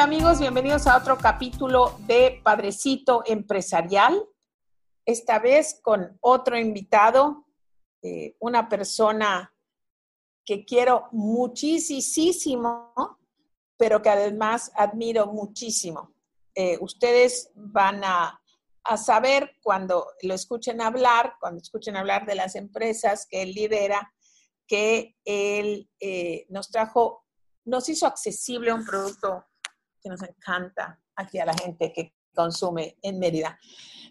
Amigos, bienvenidos a otro capítulo de Padrecito Empresarial. Esta vez con otro invitado, eh, una persona que quiero muchísimo, pero que además admiro muchísimo. Eh, ustedes van a, saber cuando lo escuchen hablar, cuando escuchen hablar de las empresas que él lidera, que él eh, nos trajo, nos hizo accesible un producto que nos encanta aquí a la gente que consume en Mérida.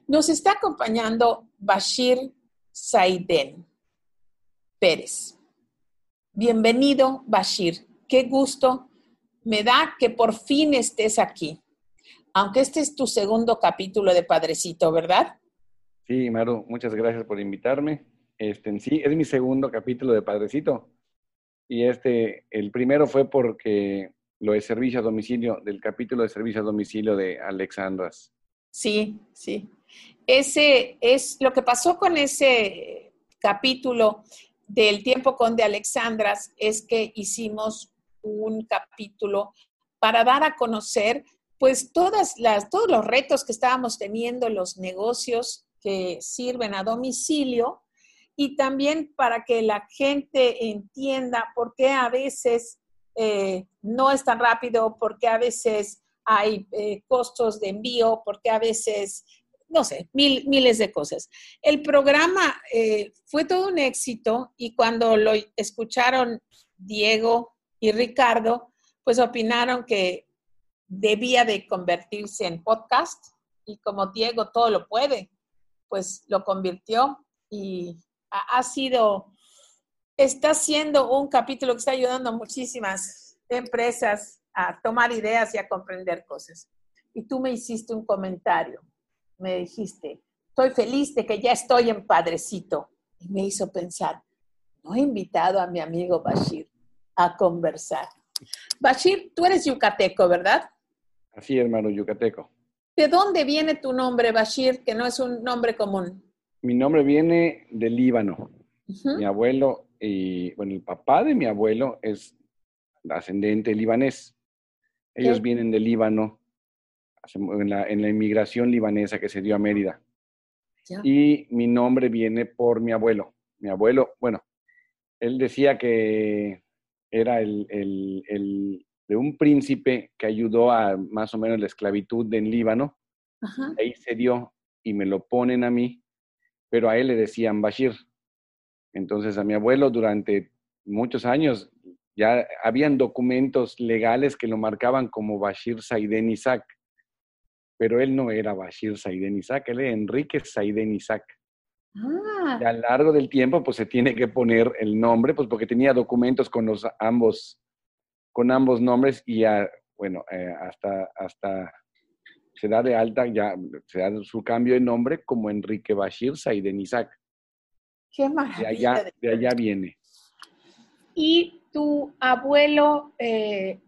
Nos está acompañando Bashir Saiden Pérez. Bienvenido, Bashir. Qué gusto me da que por fin estés aquí. Aunque este es tu segundo capítulo de Padrecito, ¿verdad? Sí, Maru, muchas gracias por invitarme. Este, en sí, es mi segundo capítulo de Padrecito. Y este, el primero fue porque lo de servicio a domicilio, del capítulo de servicio a domicilio de Alexandras. Sí, sí. Ese es lo que pasó con ese capítulo del tiempo con de Alexandras, es que hicimos un capítulo para dar a conocer pues todas las, todos los retos que estábamos teniendo, los negocios que sirven a domicilio y también para que la gente entienda por qué a veces eh, no es tan rápido, porque a veces hay eh, costos de envío, porque a veces, no sé, mil, miles de cosas. El programa eh, fue todo un éxito y cuando lo escucharon Diego y Ricardo, pues opinaron que debía de convertirse en podcast y como Diego todo lo puede, pues lo convirtió y ha sido está siendo un capítulo que está ayudando a muchísimas empresas a tomar ideas y a comprender cosas. Y tú me hiciste un comentario, me dijiste, estoy feliz de que ya estoy en Padrecito. Y me hizo pensar, no he invitado a mi amigo Bashir a conversar. Bashir, tú eres yucateco, ¿verdad? Así, hermano, yucateco. ¿De dónde viene tu nombre, Bashir, que no es un nombre común? Mi nombre viene del Líbano. Mi abuelo y bueno, el papá de mi abuelo es ascendente libanés. Ellos vienen del Líbano, en la, en la, inmigración libanesa que se dio a Mérida. Y mi nombre viene por mi abuelo. Mi abuelo, bueno, él decía que era el, el, el de un príncipe que ayudó a más o menos la esclavitud en Líbano. Ahí se dio y me lo ponen a mí, pero a él le decían Bashir. Entonces a mi abuelo durante muchos años ya habían documentos legales que lo marcaban como Bashir Saiden Isaac, pero él no era Bashir Saiden Isaac, él era Enrique Saiden Isaac. Ah. Y a lo largo del tiempo, pues se tiene que poner el nombre, pues porque tenía documentos con los ambos, con ambos nombres y ya, bueno, eh, hasta, hasta se da de alta, ya se da su cambio de nombre como Enrique Bashir Saiden Isaac. Qué maravilla. De allá, viene. ¿Y tu abuelo eh,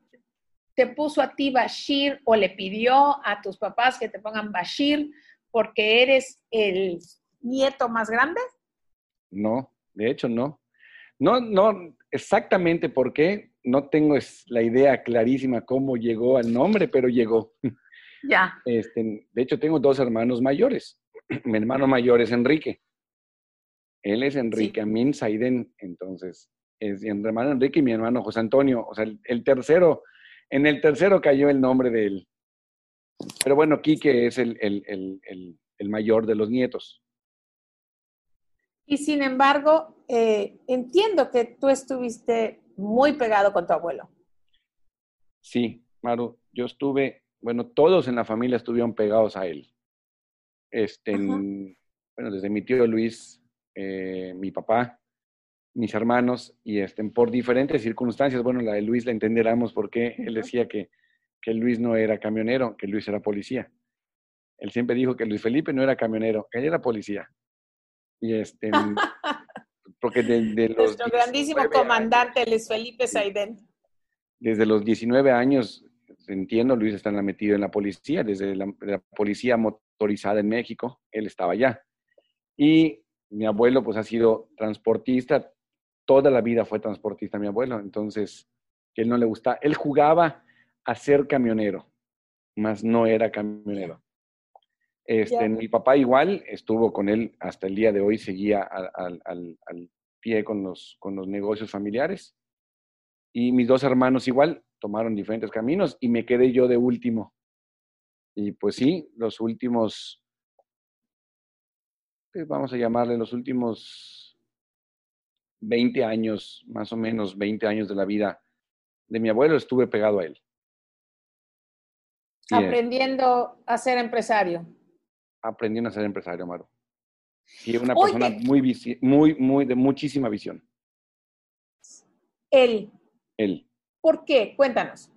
te puso a ti Bashir o le pidió a tus papás que te pongan Bashir porque eres el nieto más grande? No, de hecho no. No, no, exactamente por qué, no tengo la idea clarísima cómo llegó al nombre, pero llegó. Ya. Este, de hecho, tengo dos hermanos mayores. Mi hermano mayor es Enrique él es Enrique Amin Saiden, entonces es mi hermano Enrique y mi hermano José Antonio. O sea, el, tercero, en el tercero cayó el nombre de él. Pero bueno, Quique es el, el mayor de los nietos. Y sin embargo, eh, entiendo que tú estuviste muy pegado con tu abuelo. Sí, Maru, yo estuve, bueno, todos en la familia estuvieron pegados a él. Este, bueno, desde mi tío Luis eh, mi papá, mis hermanos, y este, por diferentes circunstancias, bueno, la de Luis la entenderemos porque él decía que, que Luis no era camionero, que Luis era policía. Él siempre dijo que Luis Felipe no era camionero, él era policía. Y este, porque de, los... Nuestro grandísimo comandante Luis Felipe Saiden. Desde los 19 años, entiendo, Luis está metido en la policía, desde la, la policía motorizada en México, él estaba allá. Y mi abuelo pues ha sido transportista, toda la vida fue transportista mi abuelo, entonces él no le gusta, él jugaba a ser camionero, más no era camionero. Este, mi papá igual estuvo con él hasta el día de hoy, seguía al, al pie con los, con los negocios familiares. Y mis dos hermanos igual tomaron diferentes caminos y me quedé yo de último. Y pues sí, los últimos, vamos a llamarle los últimos 20 años, más o menos 20 años de la vida de mi abuelo, estuve pegado a él. Aprendiendo a ser empresario. Aprendiendo a ser empresario, Maru. Y una persona muy, muy, muy, de muchísima visión. Él. Él. ¿Por qué? Cuéntanos.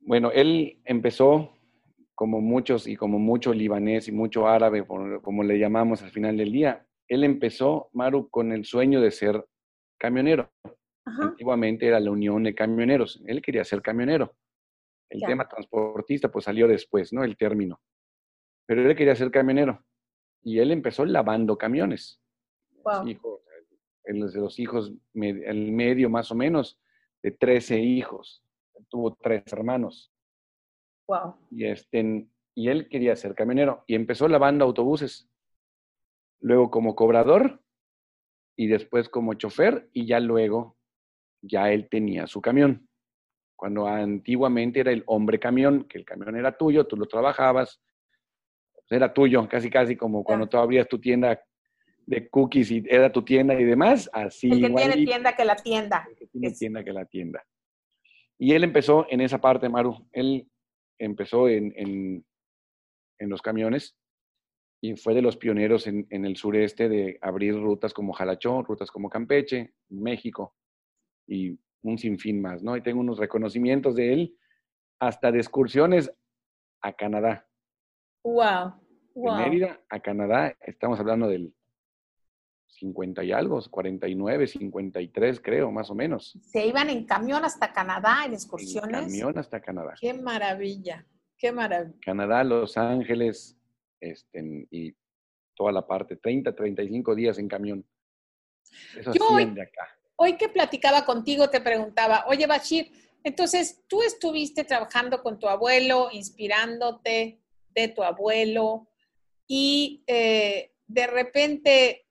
Bueno, él empezó como muchos y como mucho libanés y mucho árabe, como le llamamos al final del día. Él empezó, Maru, con el sueño de ser camionero. Antiguamente era la unión de camioneros. Él quería ser camionero. El tema transportista pues salió después, ¿no? El término. Pero él quería ser camionero. Y él empezó lavando camiones. Wow. Hijos, de los hijos, el medio más o menos, de 13 hijos. Tuvo tres hermanos. Wow. Y, este, y él quería ser camionero. Y empezó lavando autobuses. Luego como cobrador y después como chofer y ya luego ya él tenía su camión cuando antiguamente era el hombre camión, que el camión era tuyo, tú lo trabajabas, era tuyo, casi casi como cuando tú abrías tu tienda de cookies y era tu tienda y demás, así. El que tiene tienda que la tienda. El que tiene tienda que la tienda. Y él empezó en esa parte, Maru. Él empezó en, en, en los camiones y fue de los pioneros en, en, el sureste de abrir rutas como Jalachón, rutas como Campeche, México. Y un sinfín más, ¿no? Y tengo unos reconocimientos de él hasta de excursiones a Canadá. Wow. wow. De Mérida a Canadá, estamos hablando del 50 y algo, 49, 53 creo, más o menos. Se iban en camión hasta Canadá en excursiones. En camión hasta Canadá. Qué maravilla, qué maravilla. Canadá, Los Ángeles, este, y toda la parte, 30, 35 días en camión. Eso Yo de acá hoy que platicaba contigo te preguntaba, oye Bashir, entonces tú estuviste trabajando con tu abuelo, inspirándote de tu abuelo y eh, de repente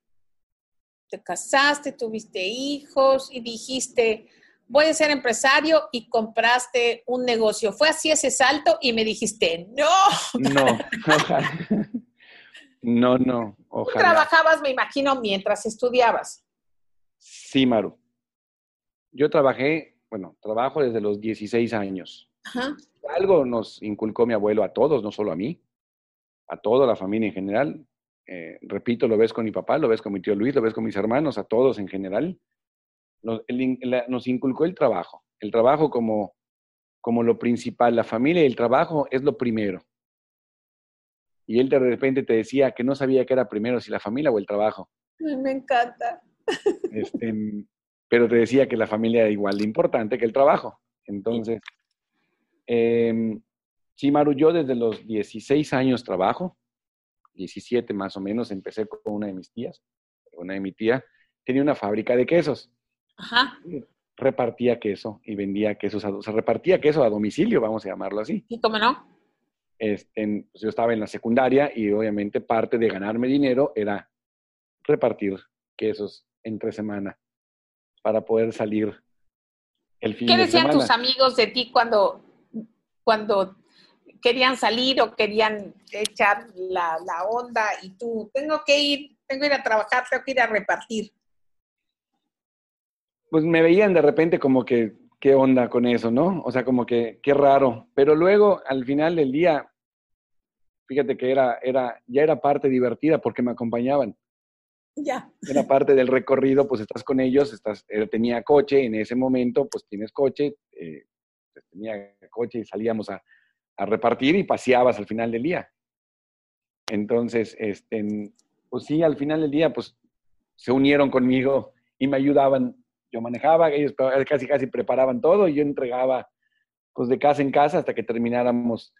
te casaste, tuviste hijos y dijiste, voy a ser empresario y compraste un negocio. Fue así ese salto y me dijiste, no. No, No, no, ojalá. trabajabas, me imagino, mientras estudiabas. Sí, Maru. Yo trabajé, bueno, trabajo desde los 16 años. Algo nos inculcó mi abuelo a todos, no solo a mí, a toda la familia en general. Eh, repito, lo ves con mi papá, lo ves con mi tío Luis, lo ves con mis hermanos, a todos en general. Nos, nos inculcó el trabajo, el trabajo como, como lo principal, la familia y el trabajo es lo primero. Y él de repente te decía que no sabía qué era primero, si la familia o el trabajo. Me encanta. Este, pero te decía que la familia era igual de importante que el trabajo. Entonces, eh, sí, Maru, yo desde los 16 años trabajo, 17 más o menos, empecé con una de mis tías, una de mi tía, tenía una fábrica de quesos. Ajá. Repartía queso y vendía quesos, a, o sea, repartía queso a domicilio, vamos a llamarlo así. ¿Y cómo no? Este, pues yo estaba en la secundaria y obviamente parte de ganarme dinero era repartir quesos entre semana para poder salir el fin ¿Qué decían tus amigos de ti cuando, cuando querían salir o querían echar la, la, onda y tú, tengo que ir, tengo que ir a trabajar, tengo que ir a repartir? Pues me veían de repente como que, ¿qué onda con eso, no? O sea, como que, qué raro. Pero luego, al final del día, fíjate que era, era, ya era parte divertida porque me acompañaban. Ya. En la parte del recorrido, pues estás con ellos, estás, él tenía coche, en ese momento, pues tienes coche, eh, pues, tenía coche y salíamos a, a, repartir y paseabas al final del día. Entonces, este, pues sí, al final del día, pues se unieron conmigo y me ayudaban. Yo manejaba, ellos casi, casi preparaban todo y yo entregaba, pues de casa en casa hasta que termináramos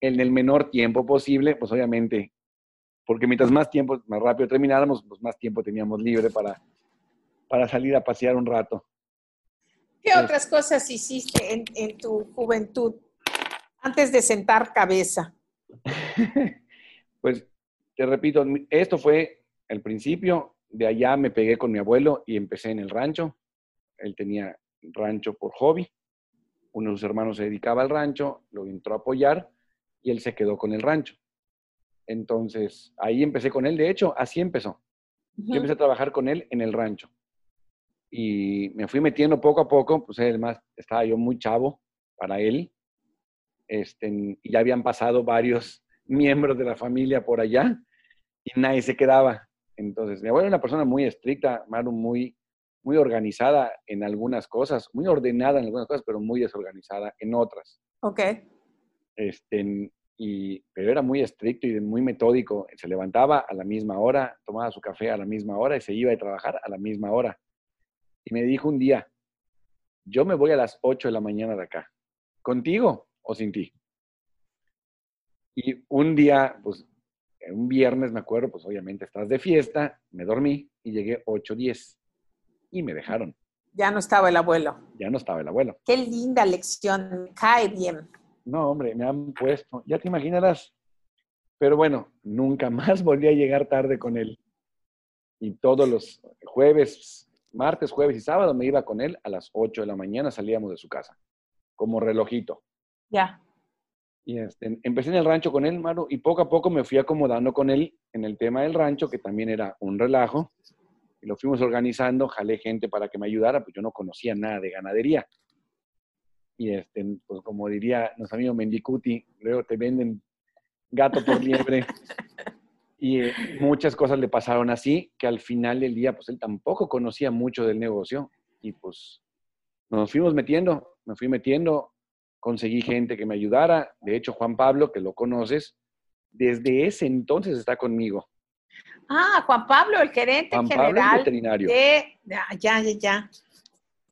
en el menor tiempo posible, pues obviamente porque mientras más tiempo, más rápido termináramos, pues más tiempo teníamos libre para, para salir a pasear un rato. ¿Qué otras cosas hiciste en, en tu juventud antes de sentar cabeza? pues te repito, esto fue el principio. De allá me pegué con mi abuelo y empecé en el rancho. Él tenía rancho por hobby. Uno de sus hermanos se dedicaba al rancho, lo entró a apoyar y él se quedó con el rancho. Entonces, ahí empecé con él. De hecho, así empezó. Yo empecé a trabajar con él en el rancho. Y me fui metiendo poco a poco, pues además estaba yo muy chavo para él. Este, y ya habían pasado varios miembros de la familia por allá y nadie se quedaba. Entonces, mi abuela era una persona muy estricta, Maru, muy, muy organizada en algunas cosas, muy ordenada en algunas cosas, pero muy desorganizada en otras. Ok. Este, y, pero era muy estricto y muy metódico. Se levantaba a la misma hora, tomaba su café a la misma hora y se iba a trabajar a la misma hora. Y me dijo un día, yo me voy a las 8 de la mañana de acá. ¿Contigo o sin ti? Y un día, pues un viernes, me acuerdo, pues obviamente estás de fiesta, me dormí y llegué 8.10 y me dejaron. Ya no estaba el abuelo. Ya no estaba el abuelo. Qué linda lección, cae bien. No, hombre, me han puesto, ya te imaginarás. Pero bueno, nunca más volví a llegar tarde con él. Y todos los jueves, martes, jueves y sábado me iba con él a las 8 de la mañana, salíamos de su casa, como relojito. Ya. Y este, empecé en el rancho con él, Maru, y poco a poco me fui acomodando con él en el tema del rancho, que también era un relajo. Y lo fuimos organizando, jalé gente para que me ayudara, pues yo no conocía nada de ganadería. Y este, pues como diría nuestro amigo Mendicuti, luego te venden gato por liebre. y eh, muchas cosas le pasaron así, que al final del día, pues él tampoco conocía mucho del negocio. Y pues nos fuimos metiendo, me fui metiendo, conseguí gente que me ayudara. De hecho, Juan Pablo, que lo conoces, desde ese entonces está conmigo. Ah, Juan Pablo, el gerente Juan general Pablo veterinario. de, ya, ya, ya,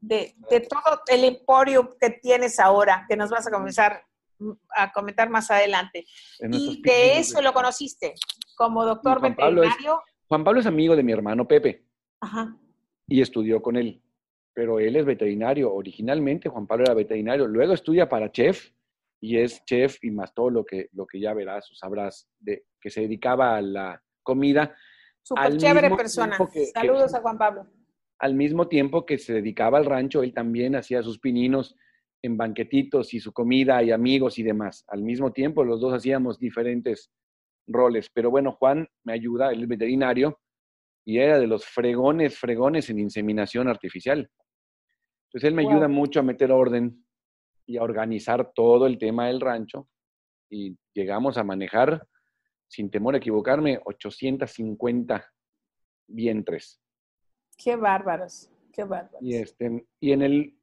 de, de, todo el emporio que tienes ahora, que nos vas a comenzar a comentar más adelante. Y de eso lo conociste, como doctor Juan veterinario. Pablo, es, Juan Pablo es amigo de mi hermano Pepe. Ajá. Y estudió con él pero él es veterinario. Originalmente Juan Pablo era veterinario, luego estudia para chef y es chef y más todo lo que, lo que ya verás o sabrás de que se dedicaba a la comida. Súper chévere persona. Que, Saludos que, a Juan Pablo. Al mismo tiempo que se dedicaba al rancho, él también hacía sus pininos en banquetitos y su comida y amigos y demás. Al mismo tiempo, los dos hacíamos diferentes roles. Pero bueno, Juan me ayuda, él es veterinario y era de los fregones, fregones en inseminación artificial. Entonces él me wow. ayuda mucho a meter orden y a organizar todo el tema del rancho y llegamos a manejar, sin temor a equivocarme, 850 vientres. Qué bárbaros, qué bárbaros. Y, este, y en el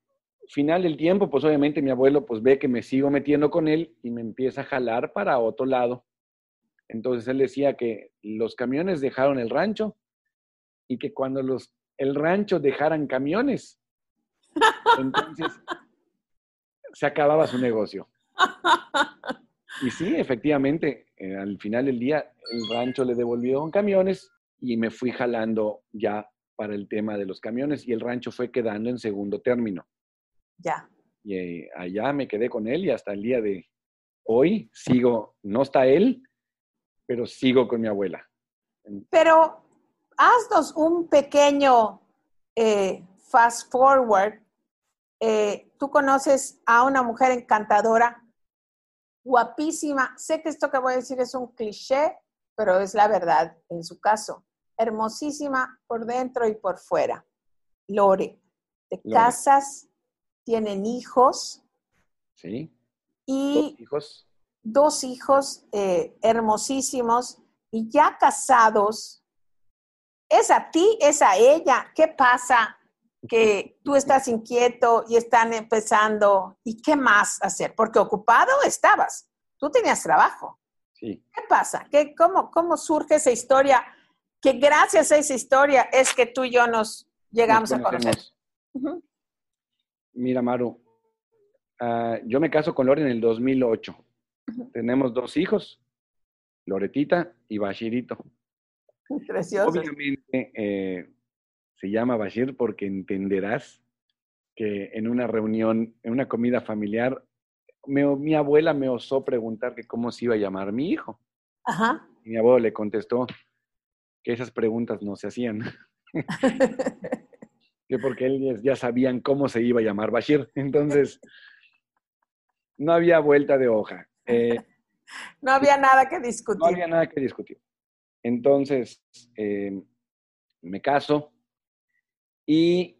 final del tiempo, pues obviamente mi abuelo pues ve que me sigo metiendo con él y me empieza a jalar para otro lado. Entonces él decía que los camiones dejaron el rancho y que cuando los, el rancho dejaran camiones, entonces, se acababa su negocio. Y sí, efectivamente, eh, al final del día, el rancho le devolvió camiones y me fui jalando ya para el tema de los camiones y el rancho fue quedando en segundo término. Ya. Y eh, allá me quedé con él y hasta el día de hoy sigo, no está él, pero sigo con mi abuela. Pero haznos un pequeño eh, fast forward eh, tú conoces a una mujer encantadora, guapísima. Sé que esto que voy a decir es un cliché, pero es la verdad en su caso. Hermosísima por dentro y por fuera. Lore, te Lore. casas, tienen hijos. Sí. Y dos hijos. Dos hijos eh, hermosísimos y ya casados. ¿Es a ti? ¿Es a ella? ¿Qué pasa? Que tú estás inquieto y están empezando, ¿y qué más hacer? Porque ocupado estabas, tú tenías trabajo. Sí. ¿Qué pasa? ¿Qué, cómo, ¿Cómo surge esa historia? Que gracias a esa historia es que tú y yo nos llegamos nos a conocer. Uh -huh. Mira, Maru, uh, yo me caso con Lore en el 2008. Uh -huh. Tenemos dos hijos, Loretita y Bashirito. Precioso. Obviamente, eh, se llama Bashir porque entenderás que en una reunión, en una comida familiar, mi abuela me osó preguntar que cómo se iba a llamar mi hijo. Ajá. Y mi abuelo le contestó que esas preguntas no se hacían. que porque ellos ya sabían cómo se iba a llamar Bashir. Entonces, no había vuelta de hoja. Eh, no había nada que discutir. No había nada que discutir. Entonces, eh, me caso y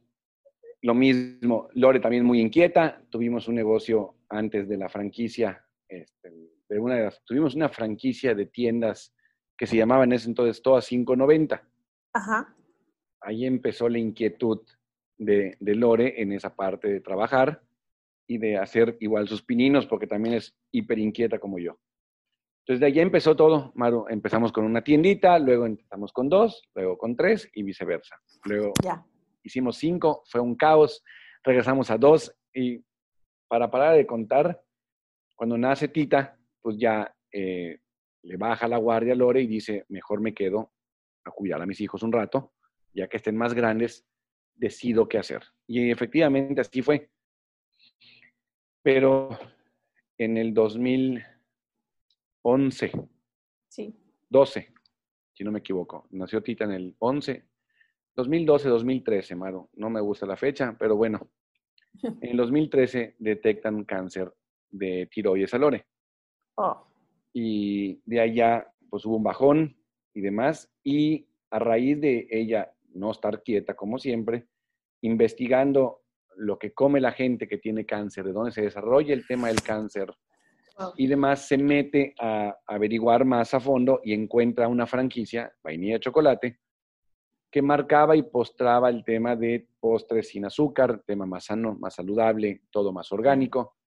lo mismo, Lore también muy inquieta. Tuvimos un negocio antes de la franquicia, este, de una de las, tuvimos una franquicia de tiendas que se llamaban en ese entonces todas 590. Ajá. Ahí empezó la inquietud de, de Lore en esa parte de trabajar y de hacer igual sus pininos, porque también es hiper inquieta como yo. Entonces de ahí empezó todo, Maru. Empezamos con una tiendita, luego empezamos con dos, luego con tres y viceversa. Luego ya hicimos cinco, fue un caos, regresamos a dos y para parar de contar, cuando nace Tita, pues ya eh, le baja la guardia a Lore y dice, mejor me quedo a cuidar a mis hijos un rato, ya que estén más grandes, decido qué hacer. Y efectivamente así fue. Pero en el 2011, sí. 12, si no me equivoco, nació Tita en el 11, 2012, 2013, Maru. No me gusta la fecha, pero bueno. En 2013 detectan cáncer de tiroides a Lore. Oh. Y de allá, pues hubo un bajón y demás. Y a raíz de ella no estar quieta, como siempre, investigando lo que come la gente que tiene cáncer, de dónde se desarrolla el tema del cáncer y demás, se mete a averiguar más a fondo y encuentra una franquicia, vainilla de chocolate, que marcaba y postraba el tema de postres sin azúcar, tema más sano, más saludable, todo más orgánico.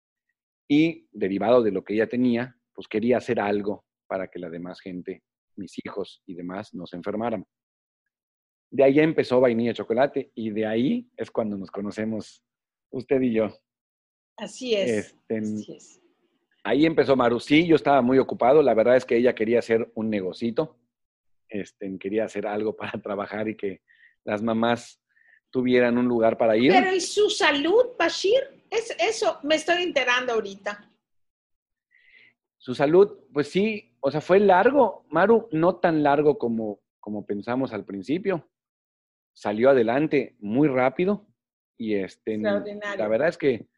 Y derivado de lo que ella tenía, pues quería hacer algo para que la demás gente, mis hijos y demás, no se enfermaran. De ahí empezó Vainilla Chocolate y de ahí es cuando nos conocemos usted y yo. Así es. Este, así es. Ahí empezó Maru. Sí, yo estaba muy ocupado. La verdad es que ella quería hacer un negocito este, quería hacer algo para trabajar y que las mamás tuvieran un lugar para ir. Pero ¿y su salud, Bashir? Es, eso me estoy enterando ahorita. Su salud, pues sí, o sea, fue largo, Maru, no tan largo como, como pensamos al principio. Salió adelante muy rápido y este, la verdad es que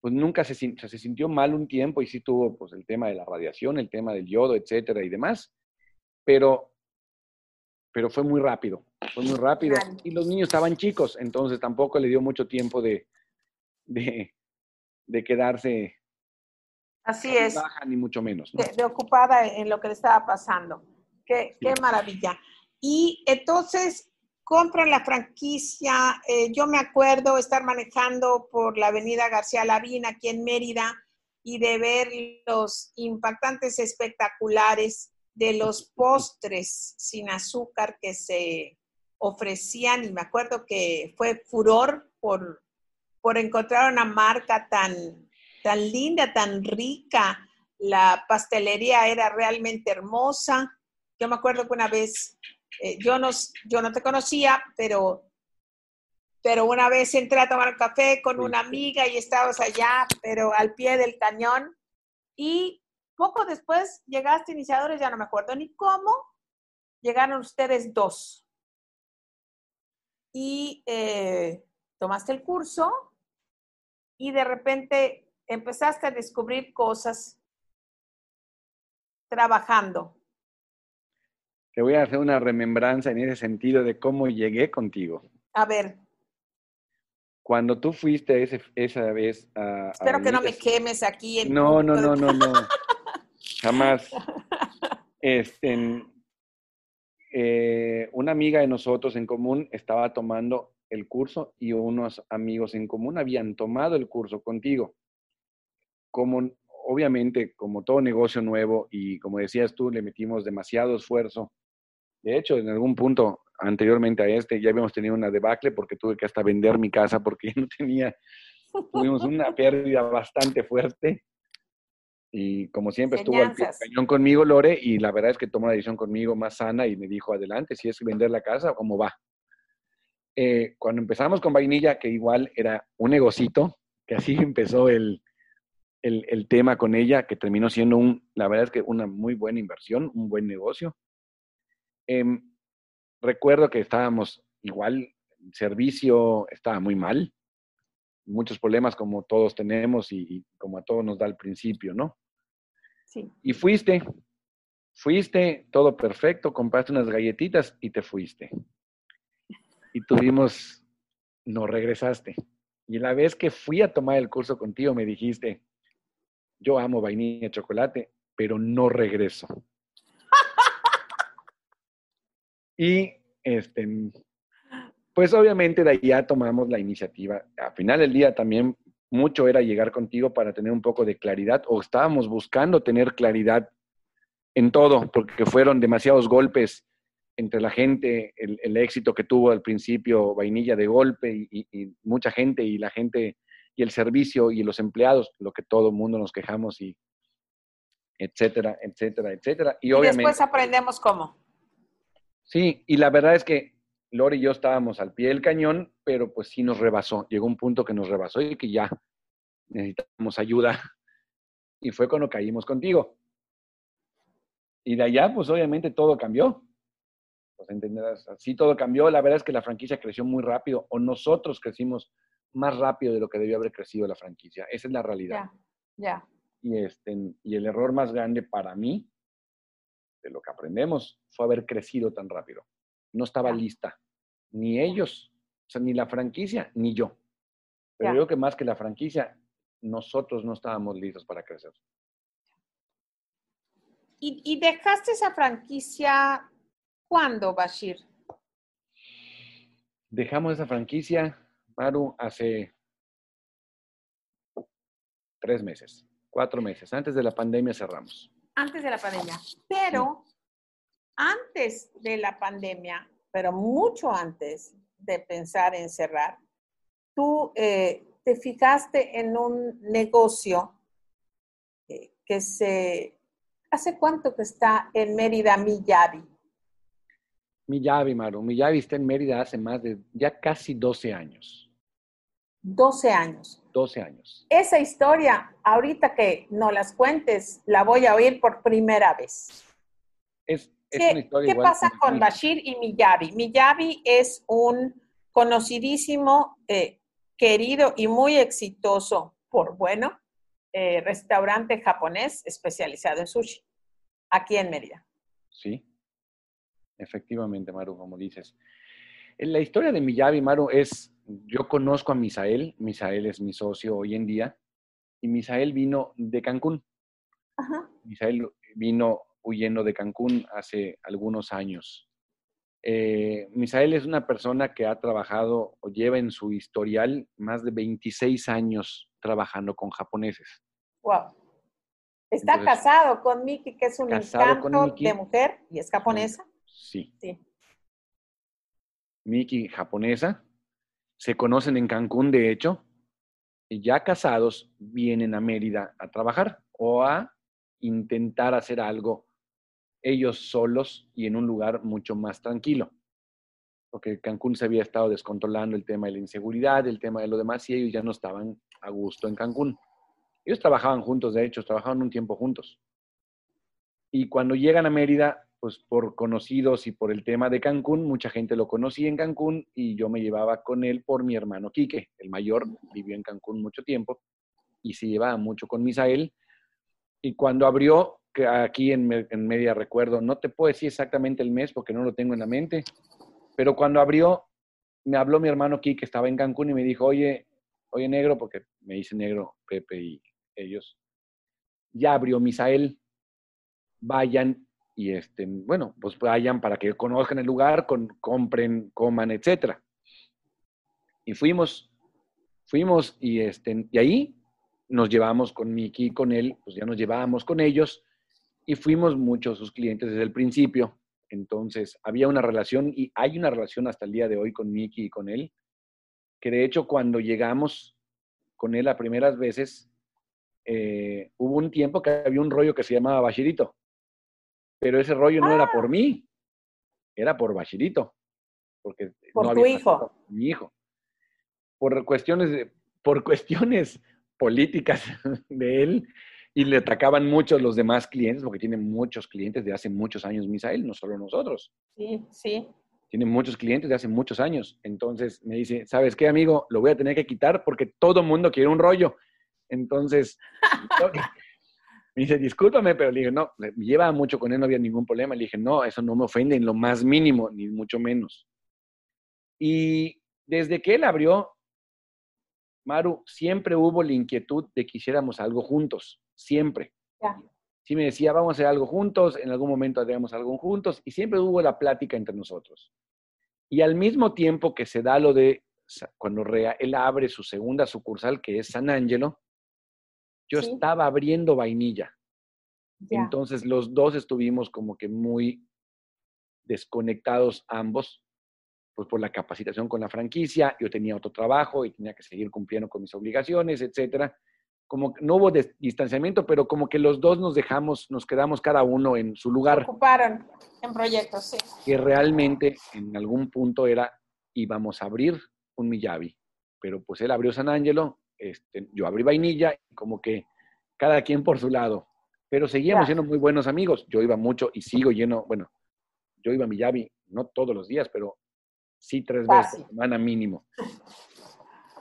pues nunca se, se sintió mal un tiempo y sí tuvo pues el tema de la radiación, el tema del yodo, etcétera y demás, pero pero fue muy rápido, fue muy rápido. Y los niños estaban chicos, entonces tampoco le dio mucho tiempo de, de, de quedarse. Así es. Baja, ni mucho menos. De, ocupada en lo que le estaba pasando. Qué, qué maravilla. Y entonces compran la franquicia. Eh, yo me acuerdo estar manejando por la avenida García Lavín aquí en Mérida y de ver los impactantes espectaculares de los postres sin azúcar que se ofrecían y me acuerdo que fue furor por, por encontrar una marca tan, tan linda, tan rica. La pastelería era realmente hermosa. Yo me acuerdo que una vez, eh, yo, no, yo no te conocía, pero, pero una vez entré a tomar café con una amiga y estábamos allá, pero al pie del cañón. Y poco después llegaste iniciadores, ya no me acuerdo ni cómo, llegaron ustedes dos. Y eh, tomaste el curso y de repente empezaste a descubrir cosas trabajando. Te voy a hacer una remembranza en ese sentido de cómo llegué contigo. A ver. Cuando tú fuiste esa vez a... Espero que no me quemes aquí. En no, no, no, no, no. Jamás. Este, eh, una amiga de nosotros en común estaba tomando el curso y unos amigos en común habían tomado el curso contigo. Como, obviamente, como todo negocio nuevo y como decías tú, le metimos demasiado esfuerzo. De hecho, en algún punto anteriormente a este ya habíamos tenido una debacle porque tuve que hasta vender mi casa porque no tenía, tuvimos una pérdida bastante fuerte y como siempre estuvo al cañón conmigo, Lore, y la verdad es que tomó la decisión conmigo más sana y me dijo, adelante, si es vender la casa, ¿cómo va? eh, cuando empezamos con vainilla, que igual era un negocito, que así empezó el, el, tema con ella, que terminó siendo un, la verdad es que una muy buena inversión, un buen negocio. Em, recuerdo que estábamos igual, el servicio estaba muy mal, muchos problemas como todos tenemos y, como a todos nos da al principio, ¿no? Sí. Y fuiste, fuiste, todo perfecto, compraste unas galletitas y te fuiste. Y tuvimos, no regresaste. Y la vez que fui a tomar el curso contigo me dijiste, yo amo vainilla y chocolate, pero no regreso. y este, pues obviamente de ahí ya tomamos la iniciativa. Al final del día también mucho era llegar contigo para tener un poco de claridad o estábamos buscando tener claridad en todo, porque fueron demasiados golpes entre la gente, el, éxito que tuvo al principio Vainilla de golpe y, mucha gente y la gente y el servicio y los empleados, lo que todo el mundo nos quejamos y etcétera, etcétera, etcétera. Y, obviamente, después aprendemos cómo. Sí, y la verdad es que Lori y yo estábamos al pie del cañón, pero pues sí nos rebasó. Llegó un punto que nos rebasó y que ya necesitamos ayuda. Y fue cuando caímos contigo. Y de allá, pues obviamente todo cambió. Pues entenderás, así todo cambió. La verdad es que la franquicia creció muy rápido, o nosotros crecimos más rápido de lo que debió haber crecido la franquicia. Esa es la realidad. Ya, ya. Y, este, y el error más grande para mí, de lo que aprendemos, fue haber crecido tan rápido no estaba lista. Ni ellos, o sea, ni la franquicia, ni yo. Pero yo creo que más que la franquicia, nosotros no estábamos listos para crecer. ¿Y, dejaste esa franquicia cuándo, Bashir? Dejamos esa franquicia, Maru, hace tres meses, cuatro meses. Antes de la pandemia cerramos. Antes de la pandemia. Pero antes de la pandemia, pero mucho antes de pensar en cerrar, tú eh, te fijaste en un negocio eh, que se... ¿Hace cuánto que está en Mérida, Miyavi? Miyavi, Maru. Miyavi está en Mérida hace más de ya casi 12 años. 12 años. 12 años. Esa historia, ahorita que no las cuentes, la voy a oír por primera vez. Es, ¿Qué, pasa con Bashir y Miyabi? Miyabi es un conocidísimo, eh, querido y muy exitoso, por bueno, eh, restaurante japonés especializado en sushi, aquí en Mérida. Sí, efectivamente, Maru, como dices. La historia de Miyabi, Maru, es, yo conozco a Misael, Misael es mi socio hoy en día, y Misael vino de Cancún. Ajá. Misael vino huyendo de Cancún hace algunos años. Eh, Misael es una persona que ha trabajado o lleva en su historial más de 26 años trabajando con japoneses. Wow. Está casado con Miki, que es un encanto de mujer y es japonesa. Sí. sí. Miki, japonesa. Se conocen en Cancún, de hecho, y ya casados vienen a Mérida a trabajar o a intentar hacer algo ellos solos y en un lugar mucho más tranquilo. Porque Cancún se había estado descontrolando el tema de la inseguridad, el tema de lo demás, y ellos ya no estaban a gusto en Cancún. Ellos trabajaban juntos, de hecho, trabajaban un tiempo juntos. Y cuando llegan a Mérida, pues por conocidos y por el tema de Cancún, mucha gente lo conocía en Cancún y yo me llevaba con él por mi hermano Quique. El mayor vivió en Cancún mucho tiempo y se llevaba mucho con Misael. Y cuando abrió, aquí en, media recuerdo, no te puedo decir exactamente el mes porque no lo tengo en la mente, pero cuando abrió, me habló mi hermano aquí que estaba en Cancún y me dijo, oye, oye negro, porque me dice negro Pepe y ellos, ya abrió Misael, vayan y este, bueno, pues vayan para que conozcan el lugar, con, compren, coman, etcétera. Y fuimos, fuimos y este, y ahí nos llevamos con Miki con él, pues ya nos llevábamos con ellos y fuimos muchos sus clientes desde el principio. Entonces, había una relación y hay una relación hasta el día de hoy con Miki y con él, que de hecho cuando llegamos con él a primeras veces, eh, hubo un tiempo que había un rollo que se llamaba Bashirito, pero ese rollo no era por ah. mí, era por Bashirito. porque por no tu hijo. Mi hijo. Por cuestiones, por cuestiones políticas de él, y le atacaban mucho los demás clientes, porque tiene muchos clientes de hace muchos años Misael, no solo nosotros. Sí, sí. Tiene muchos clientes de hace muchos años. Entonces me dice, ¿sabes qué, amigo? Lo voy a tener que quitar porque todo mundo quiere un rollo. Entonces, me dice, discúlpame, pero le dije, no, me lleva mucho con él, no había ningún problema. Le dije, no, eso no me ofende en lo más mínimo, ni mucho menos. Y desde que él abrió, Maru, siempre hubo la inquietud de que hiciéramos algo juntos siempre. Si me decía, vamos a hacer algo juntos, en algún momento haremos algo juntos, y siempre hubo la plática entre nosotros. Y al mismo tiempo que se da lo de, cuando él abre su segunda sucursal, que es San Ángelo, yo estaba abriendo vainilla. Entonces los dos estuvimos como que muy desconectados ambos, pues por la capacitación con la franquicia, yo tenía otro trabajo y tenía que seguir cumpliendo con mis obligaciones, etcétera como no hubo distanciamiento, pero como que los dos nos dejamos, nos quedamos cada uno en su lugar. ocuparon en proyectos, sí. Que realmente en algún punto era, íbamos a abrir un Miyavi, pero pues él abrió San Ángelo, este, yo abrí Vainilla, como que cada quien por su lado. Pero seguíamos siendo muy buenos amigos. Yo iba mucho y sigo lleno, bueno, yo iba a Miyavi, no todos los días, pero sí tres veces por semana mínimo.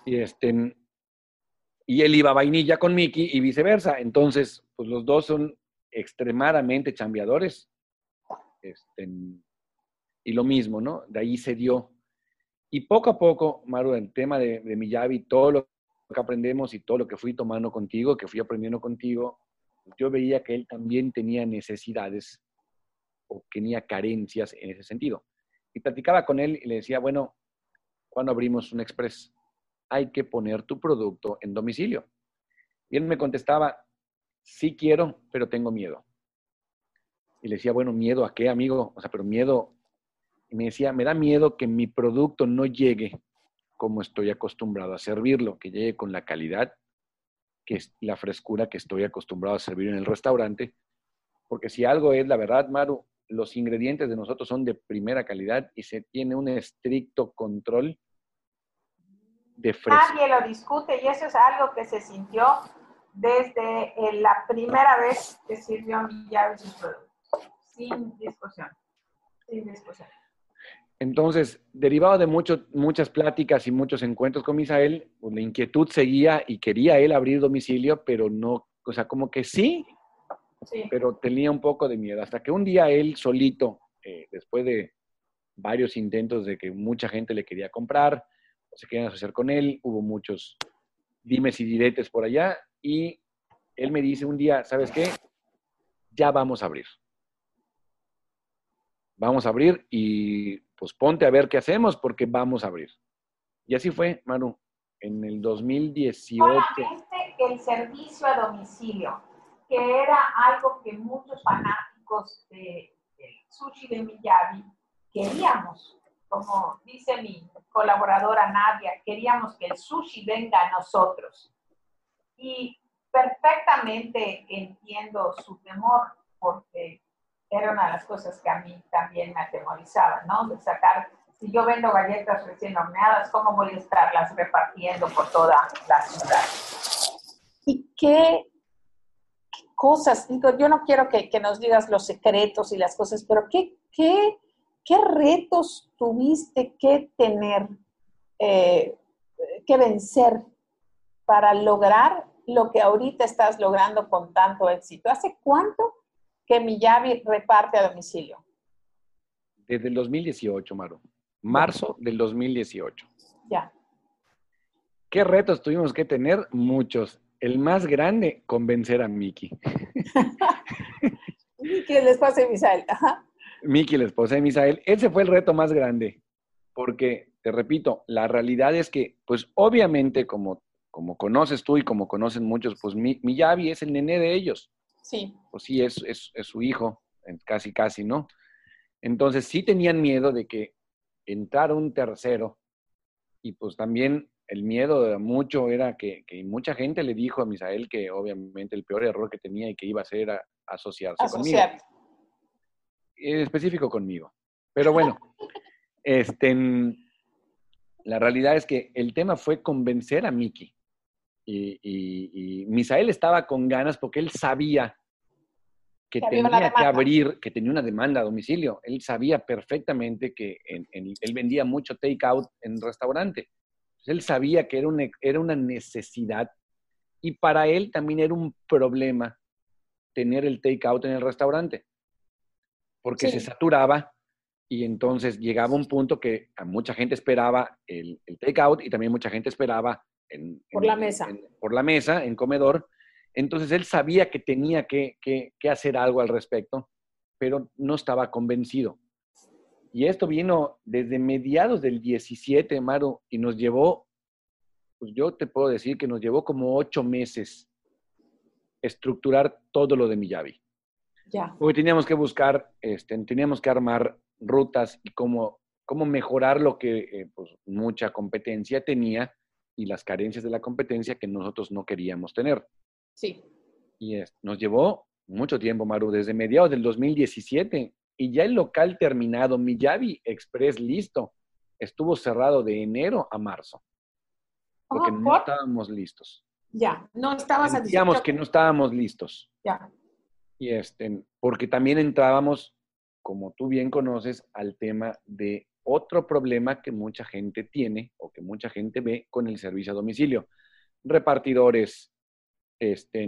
Y este, y él iba a vainilla con Mickey y viceversa. Entonces, pues los dos son extremadamente chambeadores. Este, y lo mismo, ¿no? De ahí se dio. Y poco a poco, Maru, el tema de, de Miyavi, todo lo que aprendemos y todo lo que fui tomando contigo, que fui aprendiendo contigo, yo veía que él también tenía necesidades o tenía carencias en ese sentido. Y platicaba con él y le decía, bueno, ¿cuándo abrimos un express? Hay que poner tu producto en domicilio. Y él me contestaba, sí quiero, pero tengo miedo. Y le decía, bueno, ¿miedo a qué, amigo? O sea, pero miedo. Y me decía, me da miedo que mi producto no llegue como estoy acostumbrado a servirlo, que llegue con la calidad, que es la frescura que estoy acostumbrado a servir en el restaurante. Porque si algo es la verdad, Maru, los ingredientes de nosotros son de primera calidad y se tiene un estricto control Nadie lo discute y eso es algo que se sintió desde eh, la primera vez que sirvió mi llave sus productos. Sin discusión. Sin discusión. Entonces, derivado de mucho, muchas pláticas y muchos encuentros con Misael, pues, la inquietud seguía y quería él abrir domicilio, pero no, o sea, como que sí, sí. pero tenía un poco de miedo. Hasta que un día él solito, eh, después de varios intentos de que mucha gente le quería comprar, se querían asociar con él, hubo muchos dimes y diretes por allá y él me dice un día, ¿sabes qué? Ya vamos a abrir. Vamos a abrir y pues ponte a ver qué hacemos porque vamos a abrir. Y así fue, Manu, en el 2018. el servicio a domicilio, que era algo que muchos fanáticos de, sushi de Miyabi queríamos como dice mi colaboradora Nadia, queríamos que el sushi venga a nosotros. Y perfectamente entiendo su temor, porque era una de las cosas que a mí también me atemorizaban, ¿no? De sacar, si yo vendo galletas recién horneadas, ¿cómo voy a estarlas repartiendo por toda la ciudad? ¿Y qué, cosas? Digo, yo no quiero que, que, nos digas los secretos y las cosas, pero ¿qué, qué ¿Qué retos tuviste que tener, eh, que vencer para lograr lo que ahorita estás logrando con tanto éxito? ¿Hace cuánto que Miyavi reparte a domicilio? Desde el 2018, Maro. Marzo del 2018. Ya. ¿Qué retos tuvimos que tener? Muchos. El más grande, convencer a Miki. Miki el de Misael. Ajá. Miki, la esposa de Misael, ese fue el reto más grande, porque, te repito, la realidad es que, pues obviamente, como, como conoces tú y como conocen muchos, pues mi, mi Yavi es el nené de ellos. Sí. Pues sí, es, es, es su hijo, casi, casi, ¿no? Entonces sí tenían miedo de que entrara un tercero y pues también el miedo de mucho era que, que, mucha gente le dijo a Misael que obviamente el peor error que tenía y que iba a ser a, asociarse conmigo específico conmigo. Pero bueno, Este, la realidad es que el tema fue convencer a Miki. Y, y, Misael estaba con ganas porque él sabía que, tenía que abrir, que tenía una demanda a domicilio. Él sabía perfectamente que él vendía mucho take-out en restaurante. Él sabía que era una, era una necesidad y para él también era un problema tener el take-out en el restaurante porque se saturaba y entonces llegaba un punto que a mucha gente esperaba el, el take-out y también mucha gente esperaba en, por la mesa. por la mesa, en comedor. Entonces él sabía que tenía que, que, hacer algo al respecto, pero no estaba convencido. Y esto vino desde mediados del 17, Maru, y nos llevó, pues yo te puedo decir que nos llevó como ocho meses estructurar todo lo de Miyavi. Ya. Porque teníamos que buscar, este, teníamos que armar rutas y cómo, cómo mejorar lo que eh, pues, mucha competencia tenía y las carencias de la competencia que nosotros no queríamos tener. Sí. Y nos llevó mucho tiempo, Maru, desde mediados del 2017 y ya el local terminado, Miyavi Express listo, estuvo cerrado de enero a marzo. Porque no estábamos listos. Ya, no estabas Digamos que no estábamos listos. Ya. Y este, porque también entrábamos, como tú bien conoces, al tema de otro problema que mucha gente tiene o que mucha gente ve con el servicio a domicilio. Repartidores, este,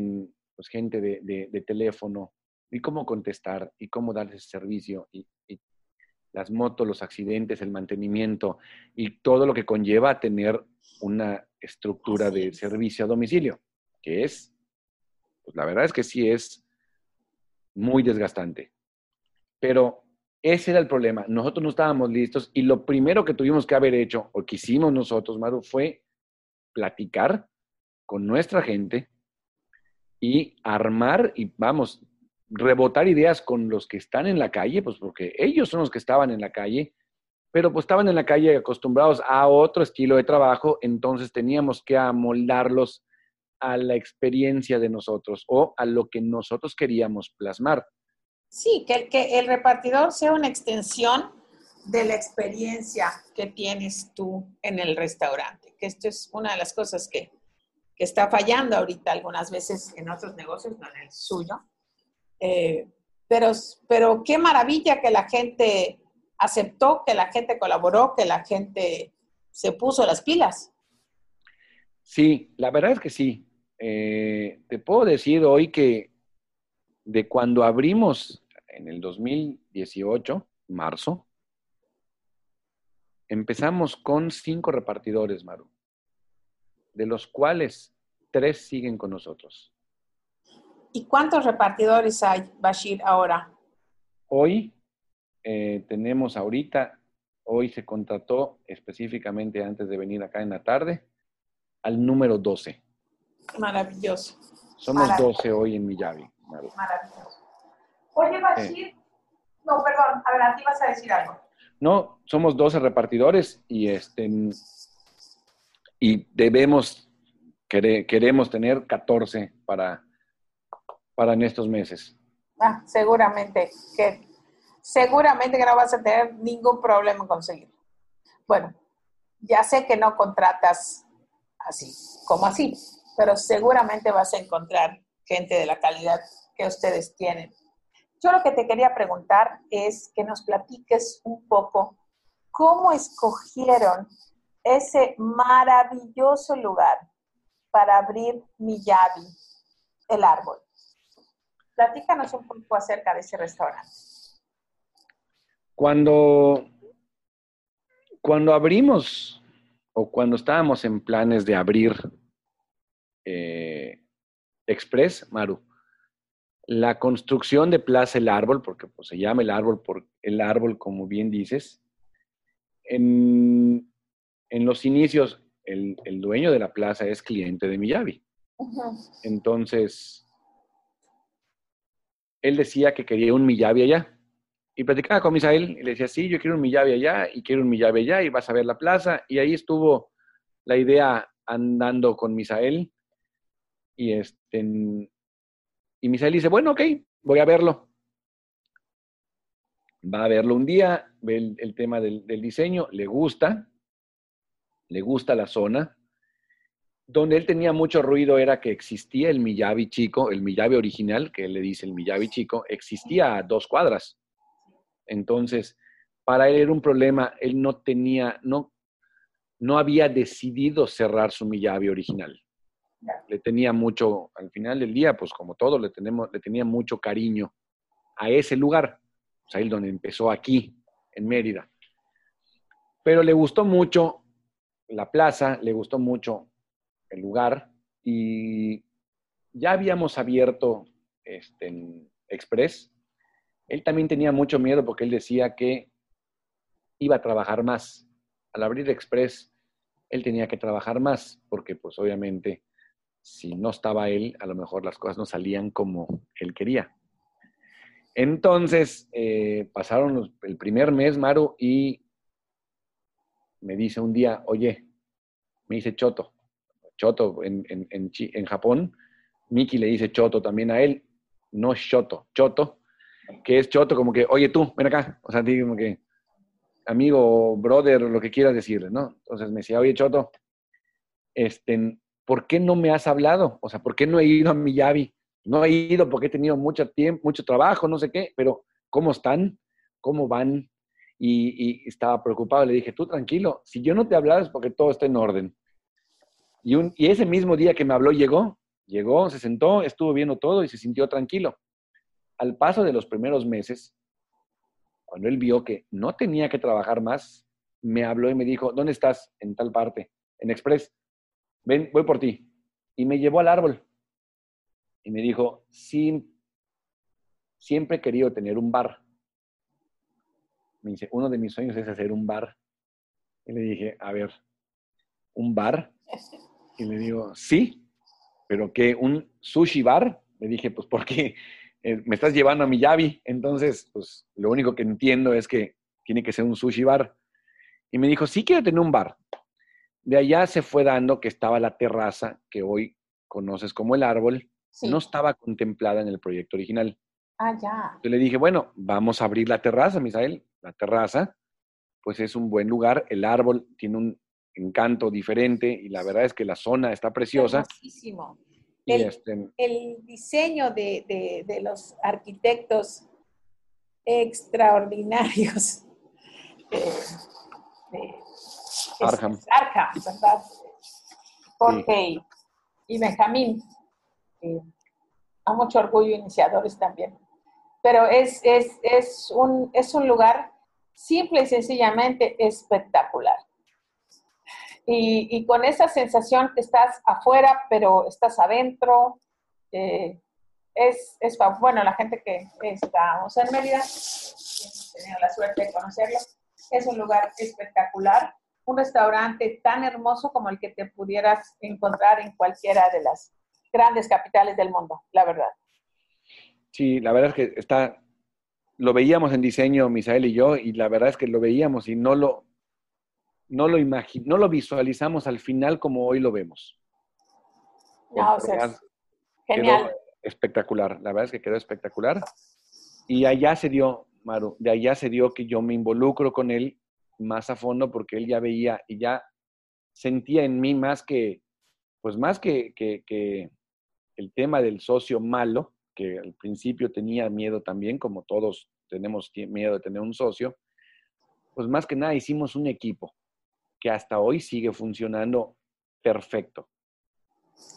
pues gente de, teléfono, y cómo contestar, y cómo dar ese servicio, y, las motos, los accidentes, el mantenimiento, y todo lo que conlleva a tener una estructura de servicio a domicilio, que es, pues la verdad es que sí es muy desgastante. Pero ese era el problema. Nosotros no estábamos listos y lo primero que tuvimos que haber hecho, o que hicimos nosotros, Maru, fue platicar con nuestra gente y armar y, vamos, rebotar ideas con los que están en la calle, pues porque ellos son los que estaban en la calle, pero pues estaban en la calle acostumbrados a otro estilo de trabajo, entonces teníamos que amoldarlos a la experiencia de nosotros o a lo que nosotros queríamos plasmar. Sí, que, que el repartidor sea una extensión de la experiencia que tienes tú en el restaurante, que esto es una de las cosas que, que está fallando ahorita algunas veces en otros negocios, no en el suyo. Eh, pero, pero qué maravilla que la gente aceptó, que la gente colaboró, que la gente se puso las pilas. Sí, la verdad es que sí. Eh, te puedo decir hoy que de cuando abrimos en el 2018, marzo, empezamos con cinco repartidores, Maru, de los cuales tres siguen con nosotros. ¿Y cuántos repartidores hay, Bashir, ahora? Hoy eh, tenemos ahorita, hoy se contrató específicamente antes de venir acá en la tarde, al número 12. Maravilloso. Somos 12 hoy en Miyavi. Maravilloso. Oye, Bashir, no, perdón, adelante, ibas a decir algo. No, somos 12 repartidores y este y debemos, queremos tener 14 para, para en estos meses. Ah, seguramente que seguramente que no vas a tener ningún problema en conseguirlo. Bueno, ya sé que no contratas así, como así, pero seguramente vas a encontrar gente de la calidad que ustedes tienen. Yo lo que te quería preguntar es que nos platiques un poco cómo escogieron ese maravilloso lugar para abrir Miyavi, el árbol. Platícanos un poco acerca de ese restaurante. Cuando, cuando abrimos o cuando estábamos en planes de abrir eh, Express, Maru. La construcción de Plaza El Árbol, porque pues, se llama el árbol por el árbol, como bien dices. En, los inicios, el, dueño de la plaza es cliente de Miyavi. Entonces, él decía que quería un Miyavi allá. Y platicaba con Misael y le decía, sí, yo quiero un Miyavi allá y quiero un Miyavi allá y vas a ver la plaza. Y ahí estuvo la idea andando con Misael y, este, y Misael dice, bueno, ok, voy a verlo. va a verlo un día, ve el, tema del, diseño, le gusta, le gusta la zona. Donde él tenía mucho ruido era que existía el Miyabi chico, el Miyabi original, que él le dice el Miyabi chico, existía a dos cuadras. Entonces, para él era un problema, él no tenía, no, no había decidido cerrar su Miyabi original. Le tenía mucho, al final del día, pues como todo, le, tenemos, le tenía mucho cariño a ese lugar, sea, él donde empezó aquí, en Mérida. Pero le gustó mucho la plaza, le gustó mucho el lugar y ya habíamos abierto este, en Express. Él también tenía mucho miedo porque él decía que iba a trabajar más. Al abrir Express, él tenía que trabajar más porque pues obviamente si no estaba él, a lo mejor las cosas no salían como él quería. Entonces, eh, pasaron el primer mes, Maru, y me dice un día, oye, me dice Choto. Choto en, en, en, Japón, Miki le dice Choto también a él, no Shoto, Choto, que es Choto como que, oye tú, ven acá. O sea, como que amigo, brother, lo que quieras decirle, ¿no? Entonces me decía, oye Choto, este, ¿por qué no me has hablado? O sea, ¿por qué no he ido a Miyabi? No he ido porque he tenido mucho tiempo, mucho trabajo, no sé qué, pero ¿cómo están? ¿Cómo van? Y, estaba preocupado. Le dije, tú tranquilo, si yo no te hablaba es porque todo está en orden. Y, y ese mismo día que me habló llegó, llegó, se sentó, estuvo viendo todo y se sintió tranquilo. Al paso de los primeros meses, cuando él vio que no tenía que trabajar más, me habló y me dijo, ¿dónde estás? En tal parte, en Express. Ven, voy por ti. Y me llevó al árbol y me dijo, sí, siempre he querido tener un bar. Me dice, uno de mis sueños es hacer un bar. Y le dije, a ver, ¿un bar? Y le digo, sí, pero que un sushi bar. Le dije, pues porque eh, me estás llevando a mi Miyabi. Entonces, pues lo único que entiendo es que tiene que ser un sushi bar. Y me dijo, sí quiero tener un bar. De allá se fue dando que estaba la terraza que hoy conoces como el árbol no estaba contemplada en el proyecto original. Ah, ya. Yo le dije, bueno, vamos a abrir la terraza, Misael. La terraza, pues es un buen lugar. El árbol tiene un encanto diferente y la verdad es que la zona está preciosa. El, este, el, diseño de, de, los arquitectos extraordinarios Arham, ¿verdad? Jorge y Benjamín a mucho orgullo iniciadores también. Pero es, es, es, un, es un lugar simple y sencillamente espectacular. Y, y, con esa sensación que estás afuera, pero estás adentro. Eh, es, es, bueno, la gente que estamos en Mérida, hemos tenido la suerte de conocerlo, es un lugar espectacular, un restaurante tan hermoso como el que te pudieras encontrar en cualquiera de las grandes capitales del mundo, la verdad. Sí, la verdad es que está, lo veíamos en diseño, Misael y yo, y la verdad es que lo veíamos y no lo, no lo no lo visualizamos al final como hoy lo vemos. No, o sea, genial. espectacular, la verdad es que quedó espectacular. Y allá se dio, Maru, de allá se dio que yo me involucro con él más a fondo porque él ya veía y ya sentía en mí más que, pues más que, que, que el tema del socio malo, que al principio tenía miedo también, como todos tenemos miedo de tener un socio, pues más que nada hicimos un equipo que hasta hoy sigue funcionando perfecto.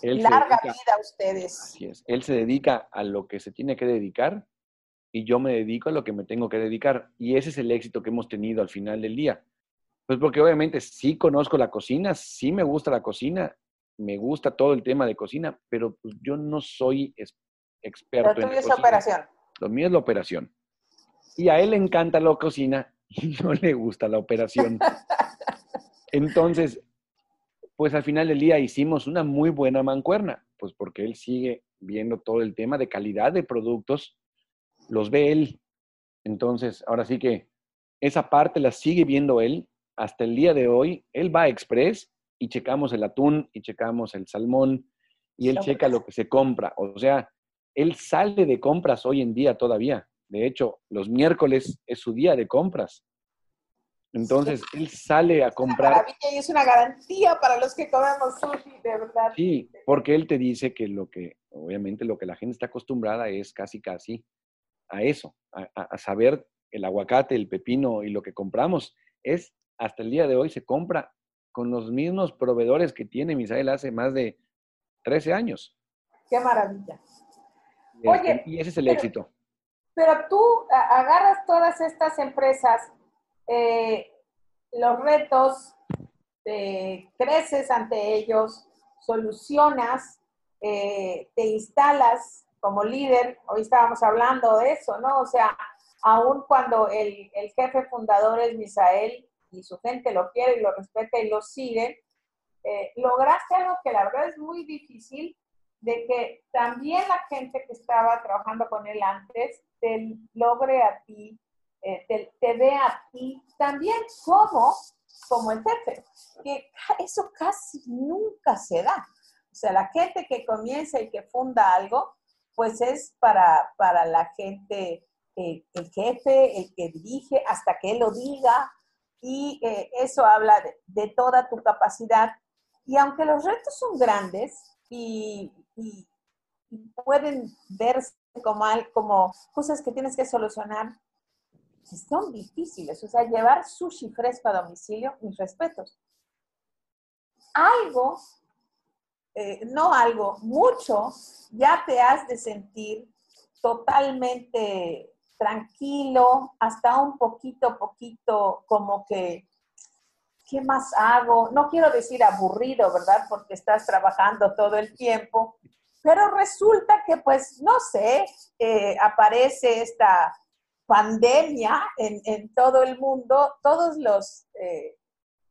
Larga vida a ustedes. Así es. Él se dedica a lo que se tiene que dedicar y yo me dedico a lo que me tengo que dedicar. Y ese es el éxito que hemos tenido al final del día. Pues porque obviamente sí conozco la cocina, sí me gusta la cocina me gusta todo el tema de cocina, pero pues yo no soy experto pero en es operación. Lo mío es la operación. Y a él le encanta la cocina y no le gusta la operación. Entonces, pues al final del día hicimos una muy buena mancuerna, pues porque él sigue viendo todo el tema de calidad de productos, los ve él. Entonces, ahora sí que esa parte la sigue viendo él. Hasta el día de hoy, él va a Express y checamos el atún y checamos el salmón y él checa lo que se compra. O sea, él sale de compras hoy en día todavía. De hecho, los miércoles es su día de compras. Entonces, él sale a comprar. es una garantía para los que comemos sushi, de verdad. Sí, porque él te dice que lo que, obviamente, lo que la gente está acostumbrada es casi, casi a eso, a, saber el aguacate, el pepino y lo que compramos. Es, hasta el día de hoy, se compra con los mismos proveedores que tiene Misael hace más de 13 años. Qué maravilla. Oye, y ese es el éxito. Pero tú agarras todas estas empresas eh, los retos, eh, creces ante ellos, solucionas, eh, te instalas como líder. Hoy estábamos hablando de eso, ¿no? O sea, aun cuando el, el jefe fundador es Misael y su gente lo quiere y lo respeta y lo sigue, lograste algo que la verdad es muy difícil, de que también la gente que estaba trabajando con él antes te logre a ti eh, te, ve a ti también como, como el jefe, que eso casi nunca se da. O sea, la gente que comienza y que funda algo, pues es para, para la gente, eh, el jefe, el que dirige, hasta que él lo diga, y eh, eso habla de, toda tu capacidad. Y aunque los retos son grandes y, y pueden verse como, como cosas que tienes que solucionar, son difíciles. O sea, llevar sushi fresco a domicilio, mis respetos. Algo, eh, no algo, mucho, ya te has de sentir totalmente tranquilo, hasta un poquito, poquito como que, ¿qué más hago? No quiero decir aburrido, ¿verdad? Porque estás trabajando todo el tiempo, pero resulta que, pues, no sé, eh, aparece esta pandemia en, todo el mundo, todos los, eh,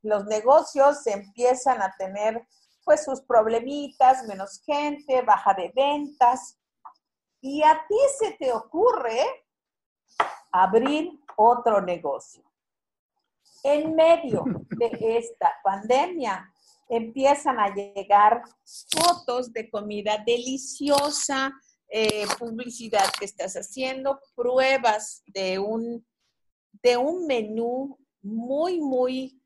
los negocios empiezan a tener pues sus problemitas, menos gente, baja de ventas. Y a ti se te ocurre abrir otro negocio. En medio de esta pandemia empiezan a llegar fotos de comida deliciosa, eh, publicidad que estás haciendo, pruebas de un, de un menú muy, muy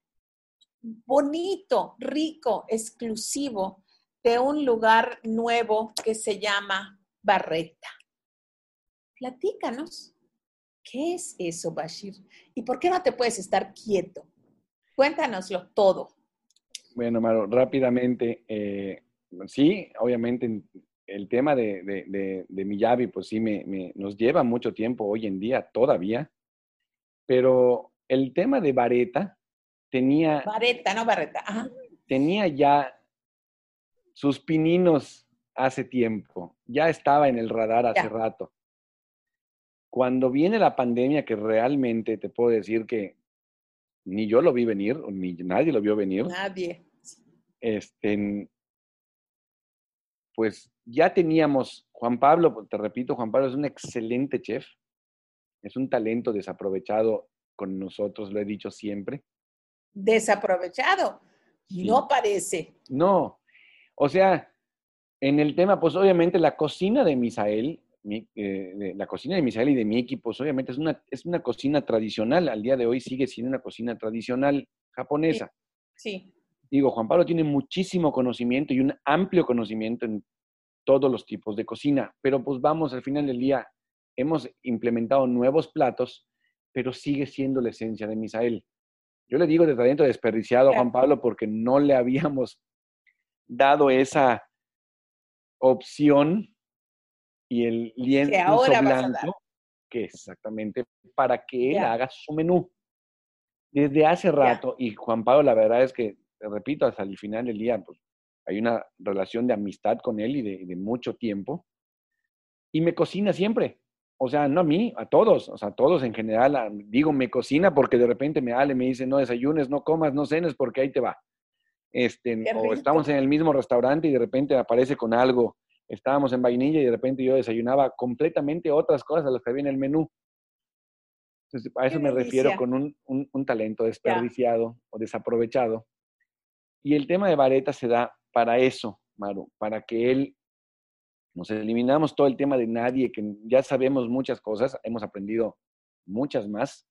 bonito, rico, exclusivo, de un lugar nuevo que se llama Barreta. Platícanos. ¿Qué es eso, Bashir? ¿Y por qué no te puedes estar quieto? Cuéntanoslo todo. Bueno, Maro, rápidamente, eh, sí, obviamente el tema de, de, de, Miyavi, pues sí, me, nos lleva mucho tiempo hoy en día todavía, pero el tema de Vareta tenía... Vareta, no Barreta. Tenía ya sus pininos hace tiempo, ya estaba en el radar hace rato. Cuando viene la pandemia, que realmente te puedo decir que ni yo lo vi venir, ni nadie lo vio venir. Nadie. Este, pues ya teníamos, Juan Pablo, te repito, Juan Pablo es un excelente chef, es un talento desaprovechado con nosotros, lo he dicho siempre. Desaprovechado, no parece. No, o sea, en el tema, pues obviamente la cocina de Misael, eh, la cocina de Misael y de Miki, pues obviamente es una, es una cocina tradicional, al día de hoy sigue siendo una cocina tradicional japonesa. sí digo, Juan Pablo tiene muchísimo conocimiento y un amplio conocimiento en todos los tipos de cocina, pero pues vamos, al final del día hemos implementado nuevos platos, pero sigue siendo la esencia de Misael. Yo le digo de talento desperdiciado a Juan Pablo porque no le habíamos dado esa opción y el lienzo blanco, que exactamente para que él haga su menú. Desde hace rato, y Juan Pablo la verdad es que te repito, hasta el final del día, pues hay una relación de amistad con él y de, mucho tiempo. Y me cocina siempre. O sea, no a mí, a todos, o sea, a todos en general. digo, me cocina porque de repente me ale, me dice, no desayunes, no comas, no cenes, porque ahí te va. Este, o estamos en el mismo restaurante y de repente aparece con algo. Estábamos en vainilla y de repente yo desayunaba completamente otras cosas a las que había en el menú. Entonces, a eso me refiero con un, talento desperdiciado o desaprovechado. Y el tema de Vareta se da para eso, Maru, para que él Nos eliminamos todo el tema de nadie, que ya sabemos muchas cosas, hemos aprendido muchas más.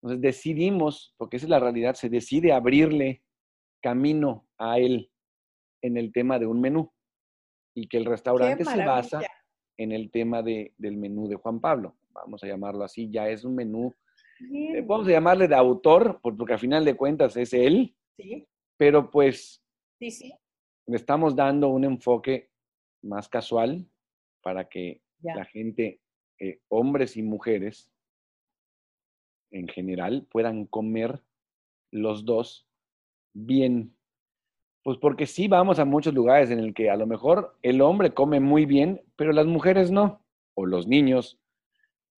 Entonces decidimos, porque esa es la realidad, se decide abrirle camino a él en el tema de un menú y que el restaurante se basa en el tema de, del menú de Juan Pablo. Vamos a llamarlo así, ya es un menú, eh, vamos a llamarle de autor, porque al final de cuentas es él, sí. pero pues sí, sí. le estamos dando un enfoque más casual para que la gente, eh, hombres y mujeres en general, puedan comer los dos bien. Pues porque sí vamos a muchos lugares en el que a lo mejor el hombre come muy bien, pero las mujeres no, o los niños.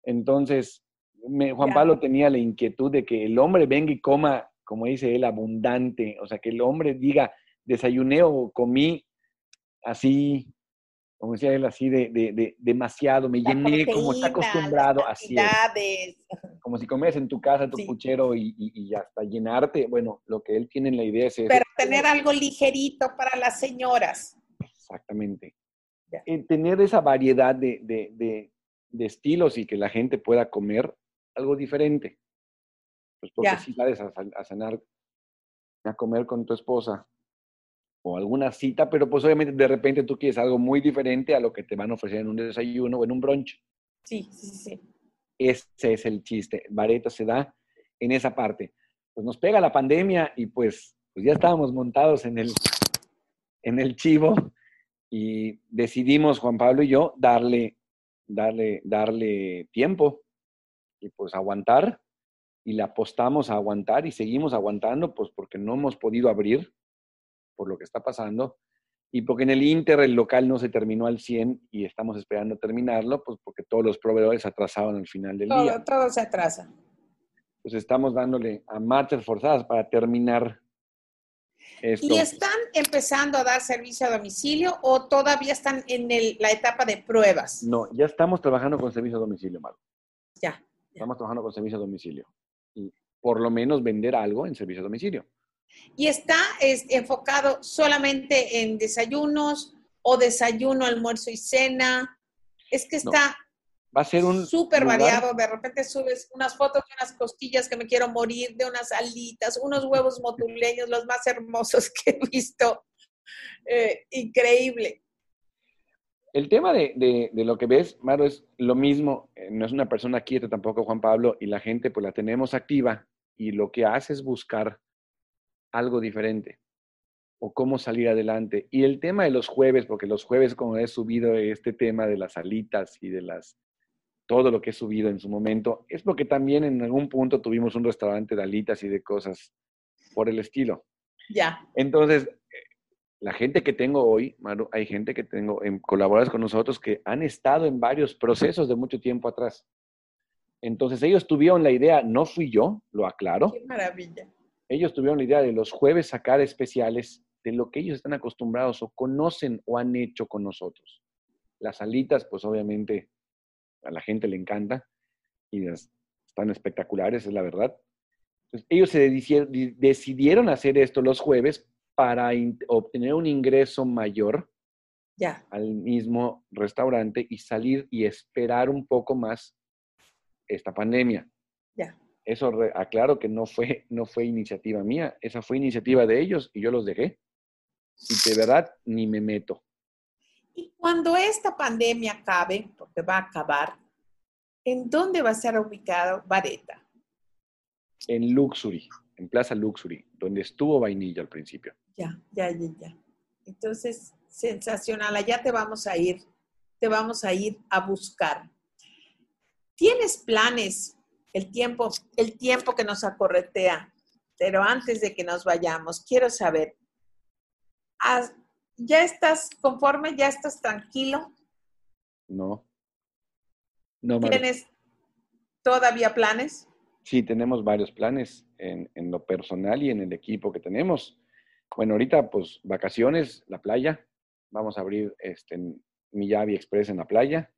Entonces, Juan Pablo tenía la inquietud de que el hombre venga y coma, como dice él, abundante. O sea, que el hombre diga, desayuné o comí así como decía él, así de, de, demasiado, me llené como está acostumbrado, así es. Como si comes en tu casa tu puchero y, y, hasta llenarte. Bueno, lo que él tiene en la idea es... Pero tener algo ligerito para las señoras. Exactamente. Eh, tener esa variedad de, de, de, estilos y que la gente pueda comer algo diferente. Pues porque si sales a, a cenar, a comer con tu esposa o alguna cita, pero pues obviamente de repente tú quieres algo muy diferente a lo que te van a ofrecer en un desayuno o en un brunch. Sí, sí, sí. Ese es el chiste. Vareta se da en esa parte. Pues nos pega la pandemia y pues, pues ya estábamos montados en el, en el chivo y decidimos, Juan Pablo y yo, darle, darle, darle tiempo y pues aguantar y le apostamos a aguantar y seguimos aguantando, pues porque no hemos podido abrir por lo que está pasando y porque en el Inter el local no se terminó al 100 y estamos esperando terminarlo, pues porque todos los proveedores atrasaban al final del día. Todo se atrasa. Pues estamos dándole a marchas forzadas para terminar esto. ¿Y están empezando a dar servicio a domicilio o todavía están en la etapa de pruebas? No, ya estamos trabajando con servicio a domicilio, Maru. Ya, ya. Estamos trabajando con servicio a domicilio. Y por lo menos vender algo en servicio a domicilio y está enfocado solamente en desayunos o desayuno, almuerzo y cena. Es que está va a ser un súper variado. De repente subes unas fotos de unas costillas que me quiero morir, de unas alitas, unos huevos motuleños, los más hermosos que he visto. Eh, increíble. El tema de, de, lo que ves, Maro, es lo mismo. Eh, no es una persona quieta tampoco, Juan Pablo, y la gente pues la tenemos activa y lo que hace es buscar algo diferente o cómo salir adelante. Y el tema de los jueves, porque los jueves como he subido este tema de las alitas y de las todo lo que he subido en su momento, es porque también en algún punto tuvimos un restaurante de alitas y de cosas por el estilo. Ya. Entonces, la gente que tengo hoy, Maru, hay gente que tengo en colaboradores con nosotros que han estado en varios procesos de mucho tiempo atrás. Entonces ellos tuvieron la idea, no fui yo, lo aclaro. Qué maravilla ellos tuvieron la idea de los jueves sacar especiales de lo que ellos están acostumbrados o conocen o han hecho con nosotros. Las alitas, pues obviamente a la gente le encanta y están espectaculares, es la verdad. Entonces, ellos se decidieron hacer esto los jueves para obtener un ingreso mayor ya. al mismo restaurante y salir y esperar un poco más esta pandemia. Ya. Eso aclaro que no fue, no fue iniciativa mía, esa fue iniciativa de ellos y yo los dejé. Y de verdad ni me meto. Y cuando esta pandemia acabe, porque va a acabar, ¿en dónde va a ser ubicado Vareta? En Luxury, en Plaza Luxury, donde estuvo Vainilla al principio. Ya, ya, ya, ya. Entonces, sensacional, allá te vamos a ir, te vamos a ir a buscar. ¿Tienes planes el tiempo, el tiempo que nos acorretea. Pero antes de que nos vayamos, quiero saber, ¿ya estás conforme? ¿Ya estás tranquilo? No. no ¿Tienes todavía planes? Sí, tenemos varios planes en, en, lo personal y en el equipo que tenemos. Bueno, ahorita pues vacaciones, la playa. Vamos a abrir este Miyavi Express en la playa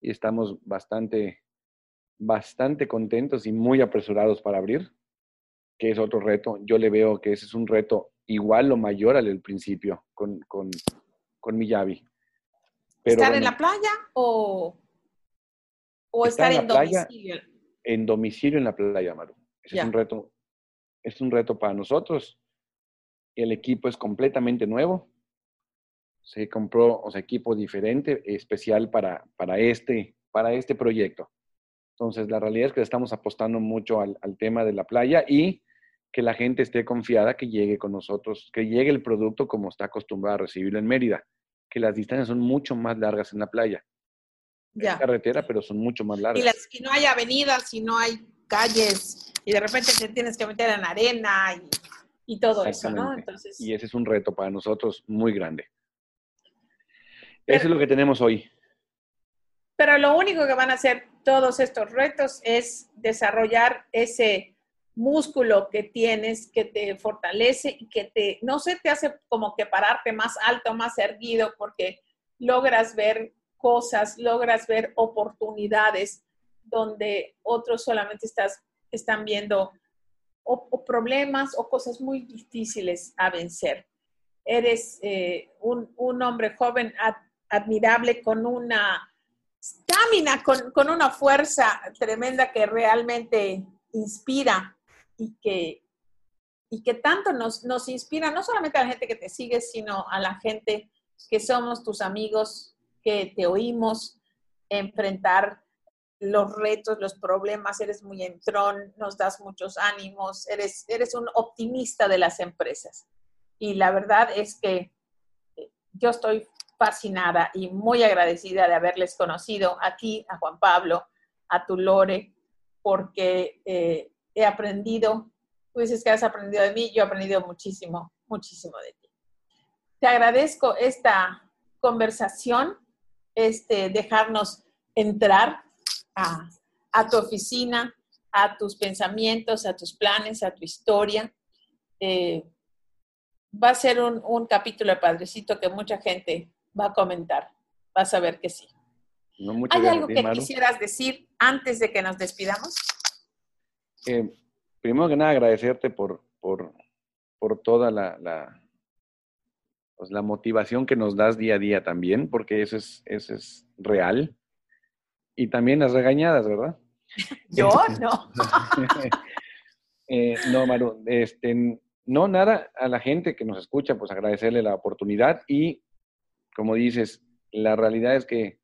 y estamos bastante bastante contentos y muy apresurados para abrir, que es otro reto. Yo le veo que ese es un reto igual o mayor al del principio con, con, con Miyavi. ¿Estar en la playa o, o estar en, domicilio? en domicilio en la playa, Maru. Ese es un reto, es un reto para nosotros. El equipo es completamente nuevo. Se compró o sea, equipo diferente, especial para, para, este, para este proyecto. Entonces, la realidad es que estamos apostando mucho al, al tema de la playa y que la gente esté confiada que llegue con nosotros, que llegue el producto como está acostumbrado a recibirlo en Mérida, que las distancias son mucho más largas en la playa. Ya. carretera, pero son mucho más largas. Y, las, no hay avenidas, y no hay calles, y de repente te tienes que meter en arena y, y todo eso, ¿no? Entonces... Y ese es un reto para nosotros muy grande. eso es lo que tenemos hoy. Pero lo único que van a hacer todos estos retos es desarrollar ese músculo que tienes que te fortalece y que te, no se te hace como que pararte más alto, más erguido, porque logras ver cosas, logras ver oportunidades donde otros solamente estás, están viendo o, problemas o cosas muy difíciles a vencer. Eres eh, un, un, hombre joven admirable con una estamina, con, con una fuerza tremenda que realmente inspira y que, y que tanto nos, nos inspira, no solamente a la gente que te sigue, sino a la gente que somos tus amigos, que te oímos enfrentar los retos, los problemas, eres muy entrón, nos das muchos ánimos, eres, eres un optimista de las empresas. Y la verdad es que yo estoy fascinada y muy agradecida de haberles conocido aquí, a Juan Pablo, a tu Lore, porque eh, he aprendido, tú dices que has aprendido de mí, yo he aprendido muchísimo, muchísimo de ti. Te agradezco esta conversación, este, dejarnos entrar a, tu oficina, a tus pensamientos, a tus planes, a tu historia. Eh, va a ser un, un, capítulo de Padrecito que mucha gente va a comentar. Vas a ver que sí. ¿Hay algo que quisieras decir antes de que nos despidamos? Eh, primero que nada, agradecerte por, por, por toda la, la, pues, la, motivación que nos das día a día también, porque eso es, eso es real. Y también las regañadas, ¿verdad? Yo no. eh, no, Maru, este, no, nada, a la gente que nos escucha, pues agradecerle la oportunidad y, como dices, la realidad es que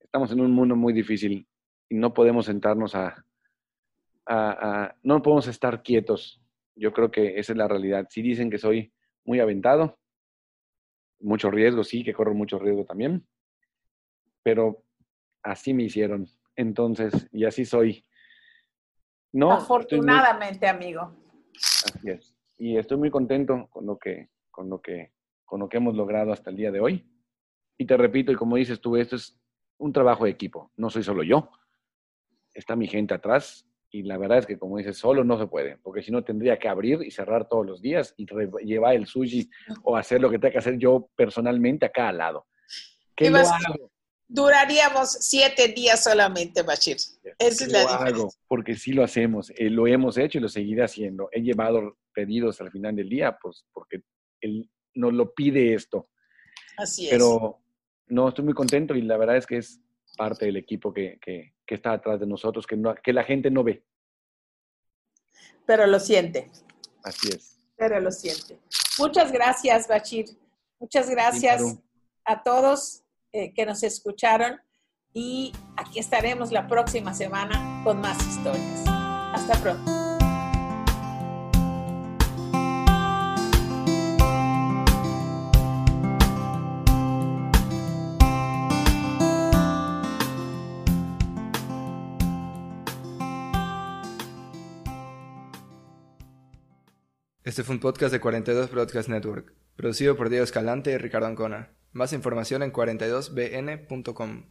estamos en un mundo muy difícil y no podemos sentarnos a, no podemos estar quietos. Yo creo que esa es la realidad. Si dicen que soy muy aventado, mucho riesgo, sí, que corro mucho riesgo también, pero así me hicieron. Entonces, y así soy. No, Afortunadamente, amigo. Así es. Y estoy muy contento con lo que, con lo que, con lo que hemos logrado hasta el día de hoy. Y te repito, y como dices tú, esto es un trabajo de equipo. No soy solo yo. Está mi gente atrás y la verdad es que, como dices, solo no se puede, porque si no tendría que abrir y cerrar todos los días y llevar el sushi o hacer lo que tenga que hacer yo personalmente acá al lado. ¿Qué lo hago? Duraríamos siete días solamente, Bachir. Esa es la hago, porque sí lo hacemos, eh, lo hemos hecho y lo seguiré haciendo. He llevado pedidos al final del día, pues porque él nos lo pide esto. Así es. Pero no, estoy muy contento y la verdad es que es parte del equipo que, que está atrás de nosotros, que, no, que la gente no ve. Pero lo siente. Así es. Pero lo siente. Muchas gracias, Bachir. Muchas gracias a todos eh, que nos escucharon y aquí estaremos la próxima semana con más historias. Hasta pronto. Este fue un podcast de 42 Broadcast Network, producido por Diego Escalante y Ricardo Ancona. Más información en 42bn.com.